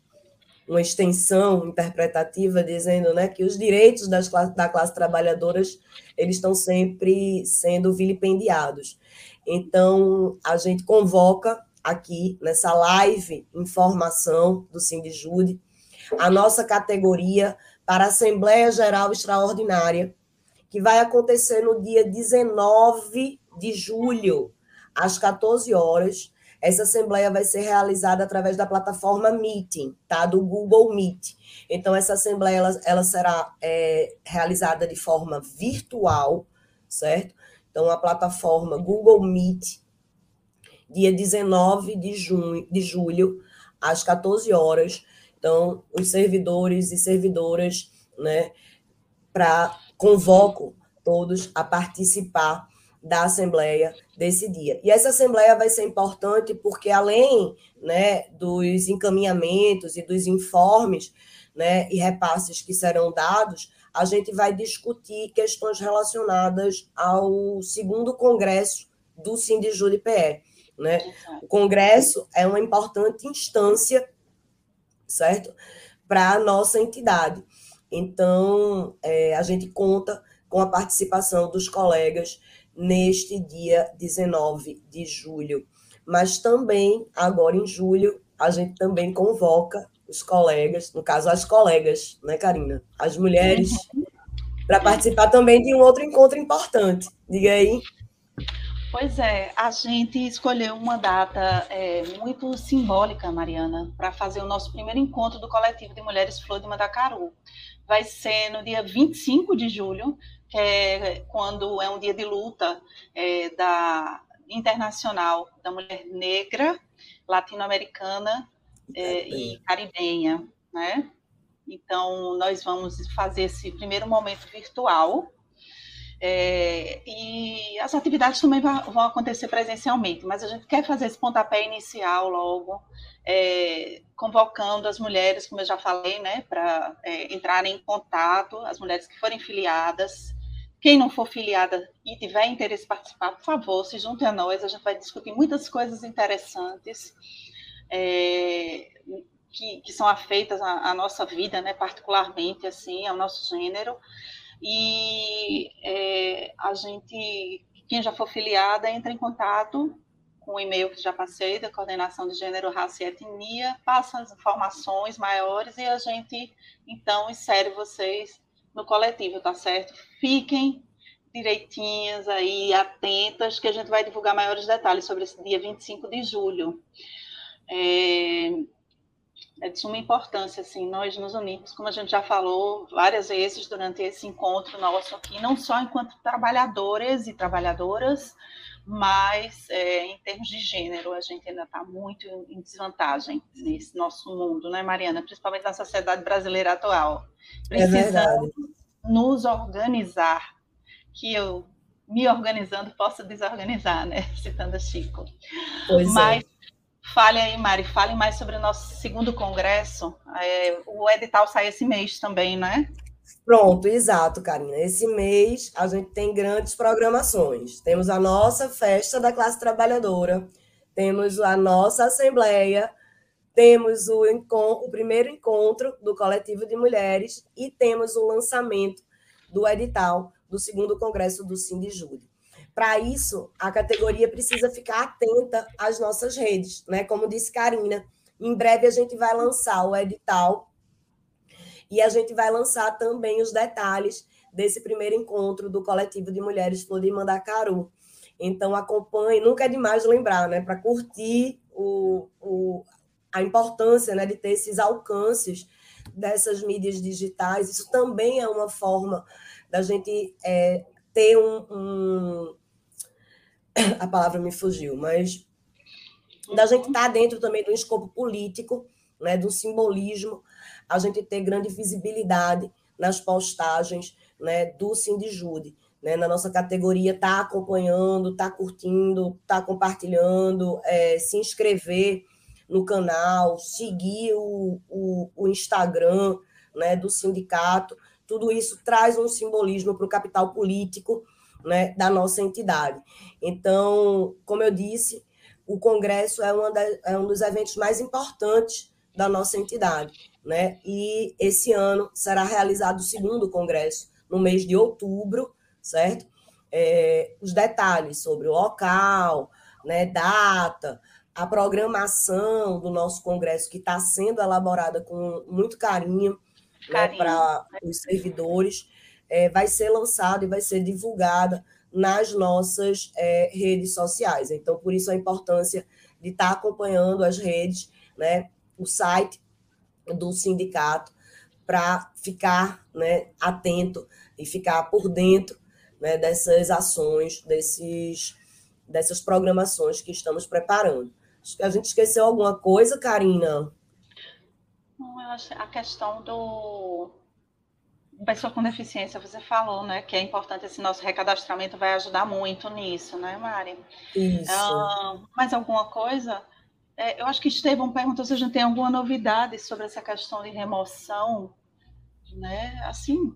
uma extensão interpretativa dizendo né, que os direitos das, da classe trabalhadoras eles estão sempre sendo vilipendiados. Então, a gente convoca aqui nessa live informação do Sindijude a nossa categoria para a Assembleia Geral Extraordinária, que vai acontecer no dia 19 de julho, às 14 horas. Essa assembleia vai ser realizada através da plataforma Meeting, tá? Do Google Meet. Então, essa assembleia ela, ela será é, realizada de forma virtual, certo? Então, a plataforma Google Meet, dia 19 de, junho, de julho, às 14 horas. Então, os servidores e servidoras, né, para convoco todos a participar da assembleia desse dia. E essa assembleia vai ser importante porque além, né, dos encaminhamentos e dos informes, né, e repasses que serão dados, a gente vai discutir questões relacionadas ao segundo congresso do Sindijud-PE. Né? O congresso é uma importante instância, certo? Para a nossa entidade. Então, é, a gente conta com a participação dos colegas neste dia 19 de julho. Mas também, agora em julho, a gente também convoca os colegas, no caso, as colegas, né, Karina? As mulheres, para participar também de um outro encontro importante. Diga aí. Pois é, a gente escolheu uma data é, muito simbólica, Mariana, para fazer o nosso primeiro encontro do coletivo de mulheres Flor de Mandacaru. Vai ser no dia 25 de julho, é quando é um dia de luta é, da internacional da mulher negra, latino-americana é, e caribenha, né? Então, nós vamos fazer esse primeiro momento virtual, é, e as atividades também vão acontecer presencialmente, mas a gente quer fazer esse pontapé inicial logo, é, convocando as mulheres, como eu já falei, né, para é, entrarem em contato, as mulheres que forem filiadas. Quem não for filiada e tiver interesse em participar, por favor, se junte a nós, a gente vai discutir muitas coisas interessantes. É, que, que, são afeitas à, à, nossa vida, né, particularmente assim, ao nosso gênero. E é, a gente, quem já for filiada, entra em contato com o e-mail que já passei da coordenação de gênero, raça e etnia, passa as informações maiores e a gente então insere vocês no coletivo, tá certo? Fiquem direitinhas aí, atentas, que a gente vai divulgar maiores detalhes sobre esse dia 25 de julho. É, é de suma importância, assim, nós nos unimos, como a gente já falou várias vezes durante esse encontro nosso aqui, não só enquanto trabalhadores e trabalhadoras, mas é, em termos de gênero, a gente ainda está muito em desvantagem nesse nosso mundo, né, Mariana? Principalmente na sociedade brasileira atual. É Precisamos é nos organizar, que eu, me organizando, posso desorganizar, né? Citando Chico. Pois mas é Fale aí, Mari, fale mais sobre o nosso segundo congresso. É, o edital sai esse mês também, né? Pronto, exato, Karina. Esse mês a gente tem grandes programações. Temos a nossa festa da classe trabalhadora, temos a nossa assembleia, temos o, o primeiro encontro do coletivo de mulheres e temos o lançamento do edital do segundo congresso do Sindijúri. Para isso, a categoria precisa ficar atenta às nossas redes, né? Como disse Karina, em breve a gente vai lançar o edital e a gente vai lançar também os detalhes desse primeiro encontro do coletivo de mulheres Flor de Mandacaru. Então acompanhe, nunca é demais lembrar, né? Para curtir o, o, a importância né, de ter esses alcances dessas mídias digitais. Isso também é uma forma da gente é, ter um, um a palavra me fugiu, mas da gente estar tá dentro também do escopo político, né, do simbolismo, a gente ter grande visibilidade nas postagens né, do Sindijude. Né, na nossa categoria, tá acompanhando, tá curtindo, tá compartilhando, é, se inscrever no canal, seguir o, o, o Instagram né, do sindicato. Tudo isso traz um simbolismo para o capital político né, da nossa entidade. Então, como eu disse, o Congresso é, da, é um dos eventos mais importantes da nossa entidade. Né? E esse ano será realizado o segundo Congresso, no mês de outubro, certo? É, os detalhes sobre o local, né, data, a programação do nosso congresso, que está sendo elaborada com muito carinho, né, carinho. Né, para os servidores é, vai ser lançada e vai ser divulgada nas nossas é, redes sociais. Então, por isso a importância de estar acompanhando as redes, né, o site do sindicato, para ficar né, atento e ficar por dentro né, dessas ações, desses, dessas programações que estamos preparando. Acho que a gente esqueceu alguma coisa, Karina? Eu acho a questão do pessoa com deficiência, você falou, né, que é importante esse nosso recadastramento, vai ajudar muito nisso, né, Mari? Isso. Ah, mais alguma coisa? É, eu acho que Estevão perguntou se a gente tem alguma novidade sobre essa questão de remoção, né? Assim.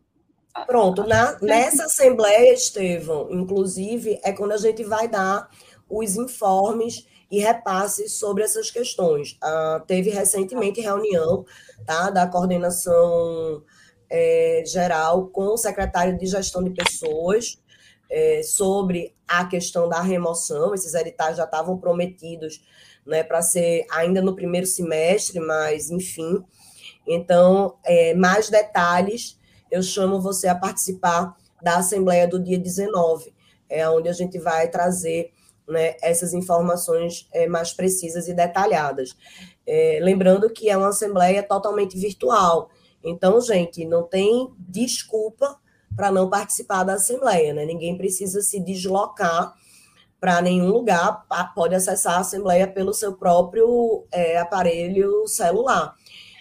Pronto, na, nessa assembleia, Estevão, inclusive, é quando a gente vai dar os informes e repasses sobre essas questões. Ah, teve recentemente reunião tá, da coordenação é, geral com o secretário de gestão de pessoas é, sobre a questão da remoção. Esses editais já estavam prometidos né, para ser ainda no primeiro semestre, mas enfim. Então, é, mais detalhes, eu chamo você a participar da Assembleia do dia 19, é onde a gente vai trazer né, essas informações é, mais precisas e detalhadas. É, lembrando que é uma Assembleia totalmente virtual, então, gente, não tem desculpa para não participar da Assembleia, né? Ninguém precisa se deslocar para nenhum lugar, pode acessar a Assembleia pelo seu próprio é, aparelho celular.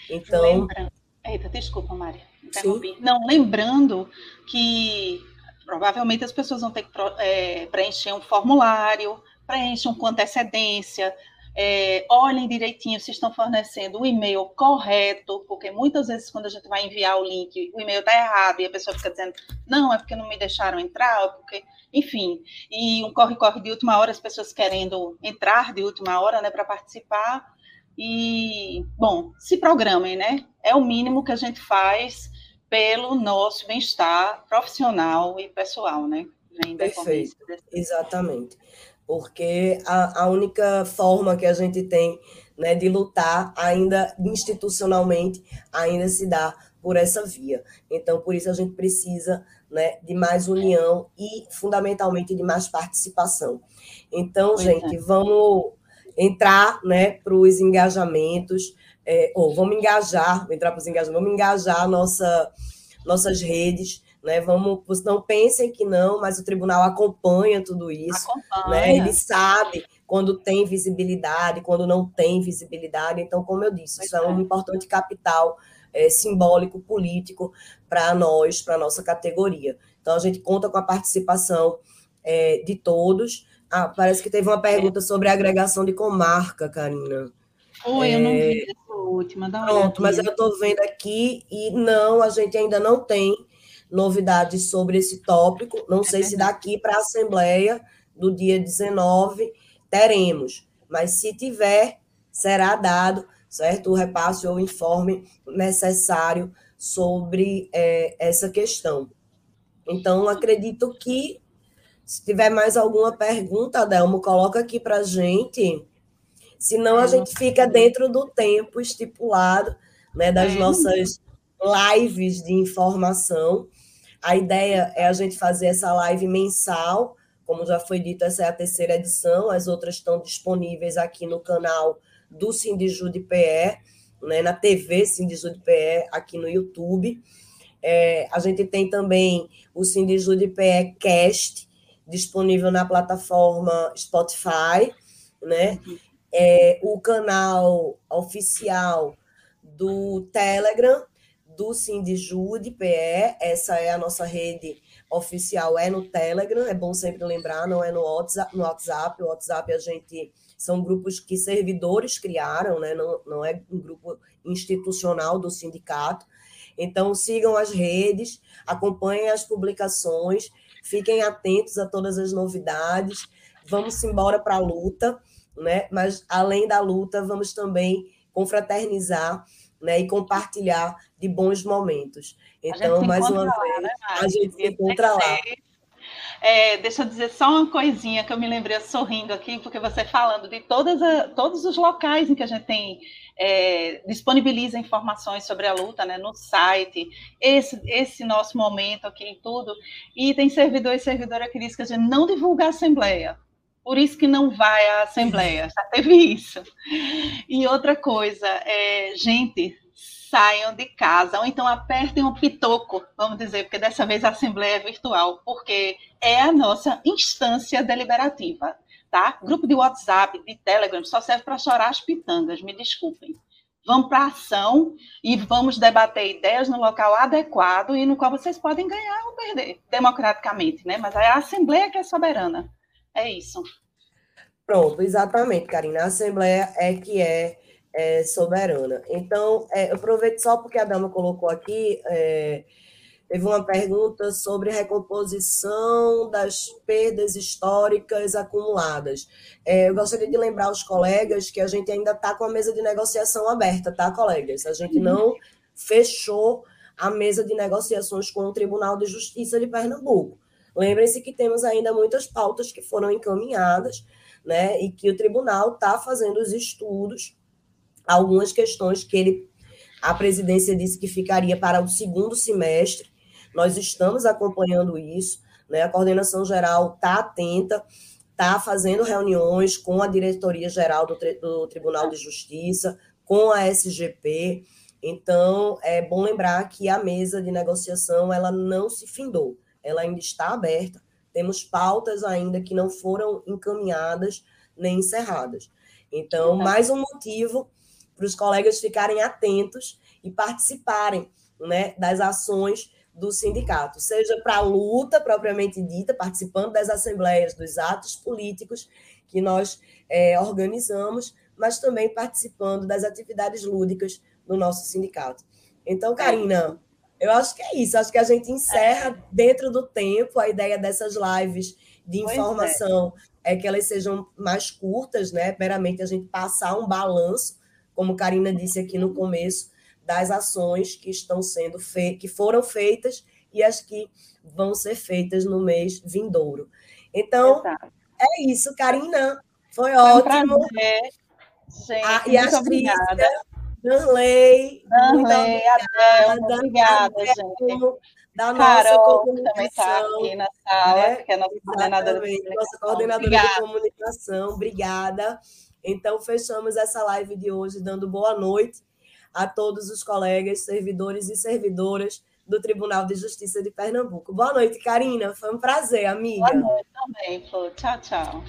Então. Lembra... Eita, desculpa. Interrompi. Sim? Não, lembrando que provavelmente as pessoas vão ter que é, preencher um formulário, preencham com antecedência, é, olhem direitinho se estão fornecendo o e-mail correto, porque muitas vezes quando a gente vai enviar o link, o e-mail está errado e a pessoa fica dizendo, não, é porque não me deixaram entrar, é porque, enfim, e um corre-corre de última hora, as pessoas querendo entrar de última hora, né, para participar, e, bom, se programem, né, é o mínimo que a gente faz pelo nosso bem-estar profissional e pessoal, né, Perfeito, exatamente. Porque a, a única forma que a gente tem né, de lutar ainda institucionalmente ainda se dá por essa via. Então, por isso a gente precisa né, de mais união e, fundamentalmente, de mais participação. Então, pois gente, é. vamos entrar né, para os engajamentos, é, ou vamos engajar, entrar para os engajamentos, vamos engajar nossa, nossas redes, né? Vamos, não pensem que não, mas o tribunal acompanha tudo isso. Né? Acompanha. Né? Ele sabe quando tem visibilidade, quando não tem visibilidade. Então, como eu disse, isso é, é um importante capital é, simbólico, político para nós, para a nossa categoria. Então, a gente conta com a participação é, de todos. Ah, parece que teve uma pergunta sobre a agregação de comarca, Karina. Oi, é... eu não vi essa última. Dá Pronto, mas eu estou vendo aqui e não, a gente ainda não tem novidades sobre esse tópico. Não é sei verdade. se daqui para a Assembleia do dia 19 teremos, mas se tiver, será dado, certo? O repasse ou informe necessário sobre é, essa questão. Então, acredito que, se tiver mais alguma pergunta, Adelmo, coloca aqui para a gente. Senão, a gente fica dentro do tempo estipulado né, das é. nossas lives de informação. A ideia é a gente fazer essa live mensal, como já foi dito, essa é a terceira edição, as outras estão disponíveis aqui no canal do Sindijude PE, né, na TV Sindijude PE, aqui no YouTube. É, a gente tem também o Sindijude PE Cast, disponível na plataforma Spotify, né? É, o canal oficial do Telegram, do Sindijude PE, essa é a nossa rede oficial, é no Telegram, é bom sempre lembrar, não é no WhatsApp, no WhatsApp, o WhatsApp a gente são grupos que servidores criaram, né? não, não é um grupo institucional do sindicato. Então, sigam as redes, acompanhem as publicações, fiquem atentos a todas as novidades, vamos embora para a luta, né? mas além da luta, vamos também confraternizar né, e compartilhar de bons momentos. Então, mais uma lá, vez, né, a gente se encontra lá. É, deixa eu dizer só uma coisinha que eu me lembrei sorrindo aqui, porque você falando de todas a, todos os locais em que a gente tem é, disponibiliza informações sobre a luta né, no site, esse, esse nosso momento aqui em tudo, e tem servidor e servidora que diz que a gente não divulga a Assembleia, por isso que não vai à Assembleia, já teve isso. E outra coisa, é, gente, saiam de casa, ou então apertem um pitoco, vamos dizer, porque dessa vez a Assembleia é virtual, porque é a nossa instância deliberativa, tá? Grupo de WhatsApp, de Telegram, só serve para chorar as pitangas, me desculpem. vamos para ação e vamos debater ideias no local adequado e no qual vocês podem ganhar ou perder, democraticamente, né? Mas é a Assembleia que é soberana. É isso. Pronto, exatamente, Karina. A Assembleia é que é, é soberana. Então, é, eu aproveito só porque a dama colocou aqui. É, Teve uma pergunta sobre recomposição das perdas históricas acumuladas. É, eu gostaria de lembrar aos colegas que a gente ainda está com a mesa de negociação aberta, tá, colegas? A gente não fechou a mesa de negociações com o Tribunal de Justiça de Pernambuco. Lembrem-se que temos ainda muitas pautas que foram encaminhadas, né, e que o tribunal está fazendo os estudos, algumas questões que ele, a presidência disse que ficaria para o segundo semestre, nós estamos acompanhando isso, né? A coordenação geral está atenta, está fazendo reuniões com a diretoria geral do, do Tribunal de Justiça, com a SGP. Então, é bom lembrar que a mesa de negociação ela não se findou, ela ainda está aberta. Temos pautas ainda que não foram encaminhadas nem encerradas. Então, mais um motivo para os colegas ficarem atentos e participarem né, das ações do sindicato, seja para a luta propriamente dita, participando das assembleias, dos atos políticos que nós é, organizamos, mas também participando das atividades lúdicas do nosso sindicato. Então, Karina, eu acho que é isso, acho que a gente encerra dentro do tempo a ideia dessas lives de informação é. é que elas sejam mais curtas, né? Meramente a gente passar um balanço, como Karina disse aqui no começo, das ações que estão sendo feitas, que foram feitas e as que vão ser feitas no mês vindouro. Então, Exato. é isso, Karina. Foi, foi ótimo. Um Gente, ah, e muito obrigada. Danley, Danley, obrigada, obrigada, gente. Da nossa Carol, comunicação. também está aqui na sala, né? que é nossa coordenadora de comunicação. Nossa coordenadora obrigada. de comunicação, obrigada. Então, fechamos essa live de hoje dando boa noite a todos os colegas, servidores e servidoras do Tribunal de Justiça de Pernambuco. Boa noite, Karina. Foi um prazer, amiga. Boa noite também, Flor. Tchau, tchau.